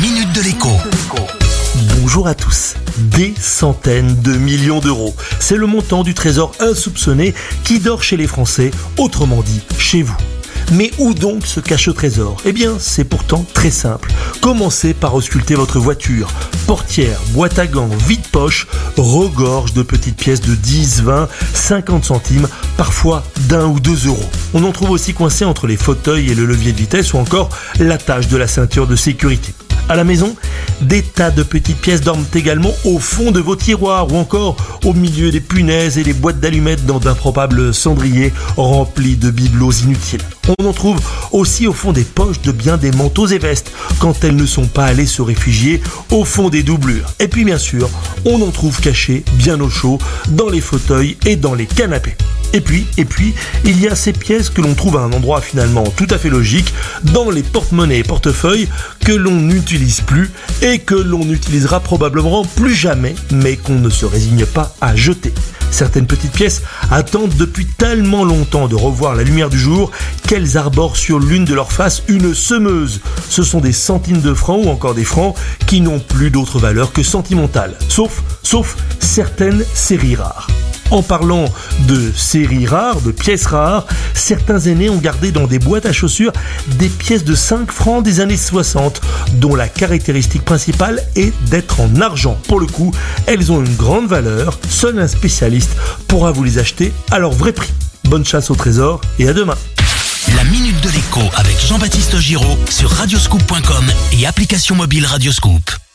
minute de l'écho. Bonjour à tous. Des centaines de millions d'euros. C'est le montant du trésor insoupçonné qui dort chez les Français, autrement dit chez vous. Mais où donc se cache le trésor? Eh bien, c'est pourtant très simple. Commencez par ausculter votre voiture. Portière, boîte à gants, vide-poche, regorge de petites pièces de 10, 20, 50 centimes, parfois d'un ou deux euros. On en trouve aussi coincés entre les fauteuils et le levier de vitesse ou encore l'attache de la ceinture de sécurité. À la maison, des tas de petites pièces dorment également au fond de vos tiroirs ou encore au milieu des punaises et des boîtes d'allumettes dans d'improbables cendriers remplis de bibelots inutiles. On en trouve aussi au fond des poches de bien des manteaux et vestes quand elles ne sont pas allées se réfugier au fond des doublures. Et puis bien sûr, on en trouve cachés bien au chaud dans les fauteuils et dans les canapés. Et puis, et puis, il y a ces pièces que l'on trouve à un endroit finalement tout à fait logique, dans les porte-monnaies et portefeuilles que l'on n'utilise plus et que l'on n'utilisera probablement plus jamais, mais qu'on ne se résigne pas à jeter. Certaines petites pièces attendent depuis tellement longtemps de revoir la lumière du jour qu'elles arborent sur l'une de leurs faces une semeuse. Ce sont des centimes de francs ou encore des francs qui n'ont plus d'autre valeur que sentimentale, sauf, sauf certaines séries rares. En parlant de séries rares, de pièces rares, certains aînés ont gardé dans des boîtes à chaussures des pièces de 5 francs des années 60, dont la caractéristique principale est d'être en argent. Pour le coup, elles ont une grande valeur, seul un spécialiste pourra vous les acheter à leur vrai prix. Bonne chasse au trésor et à demain. La minute de l'écho avec Jean-Baptiste Giraud sur radioscoop.com et application mobile Radioscoop.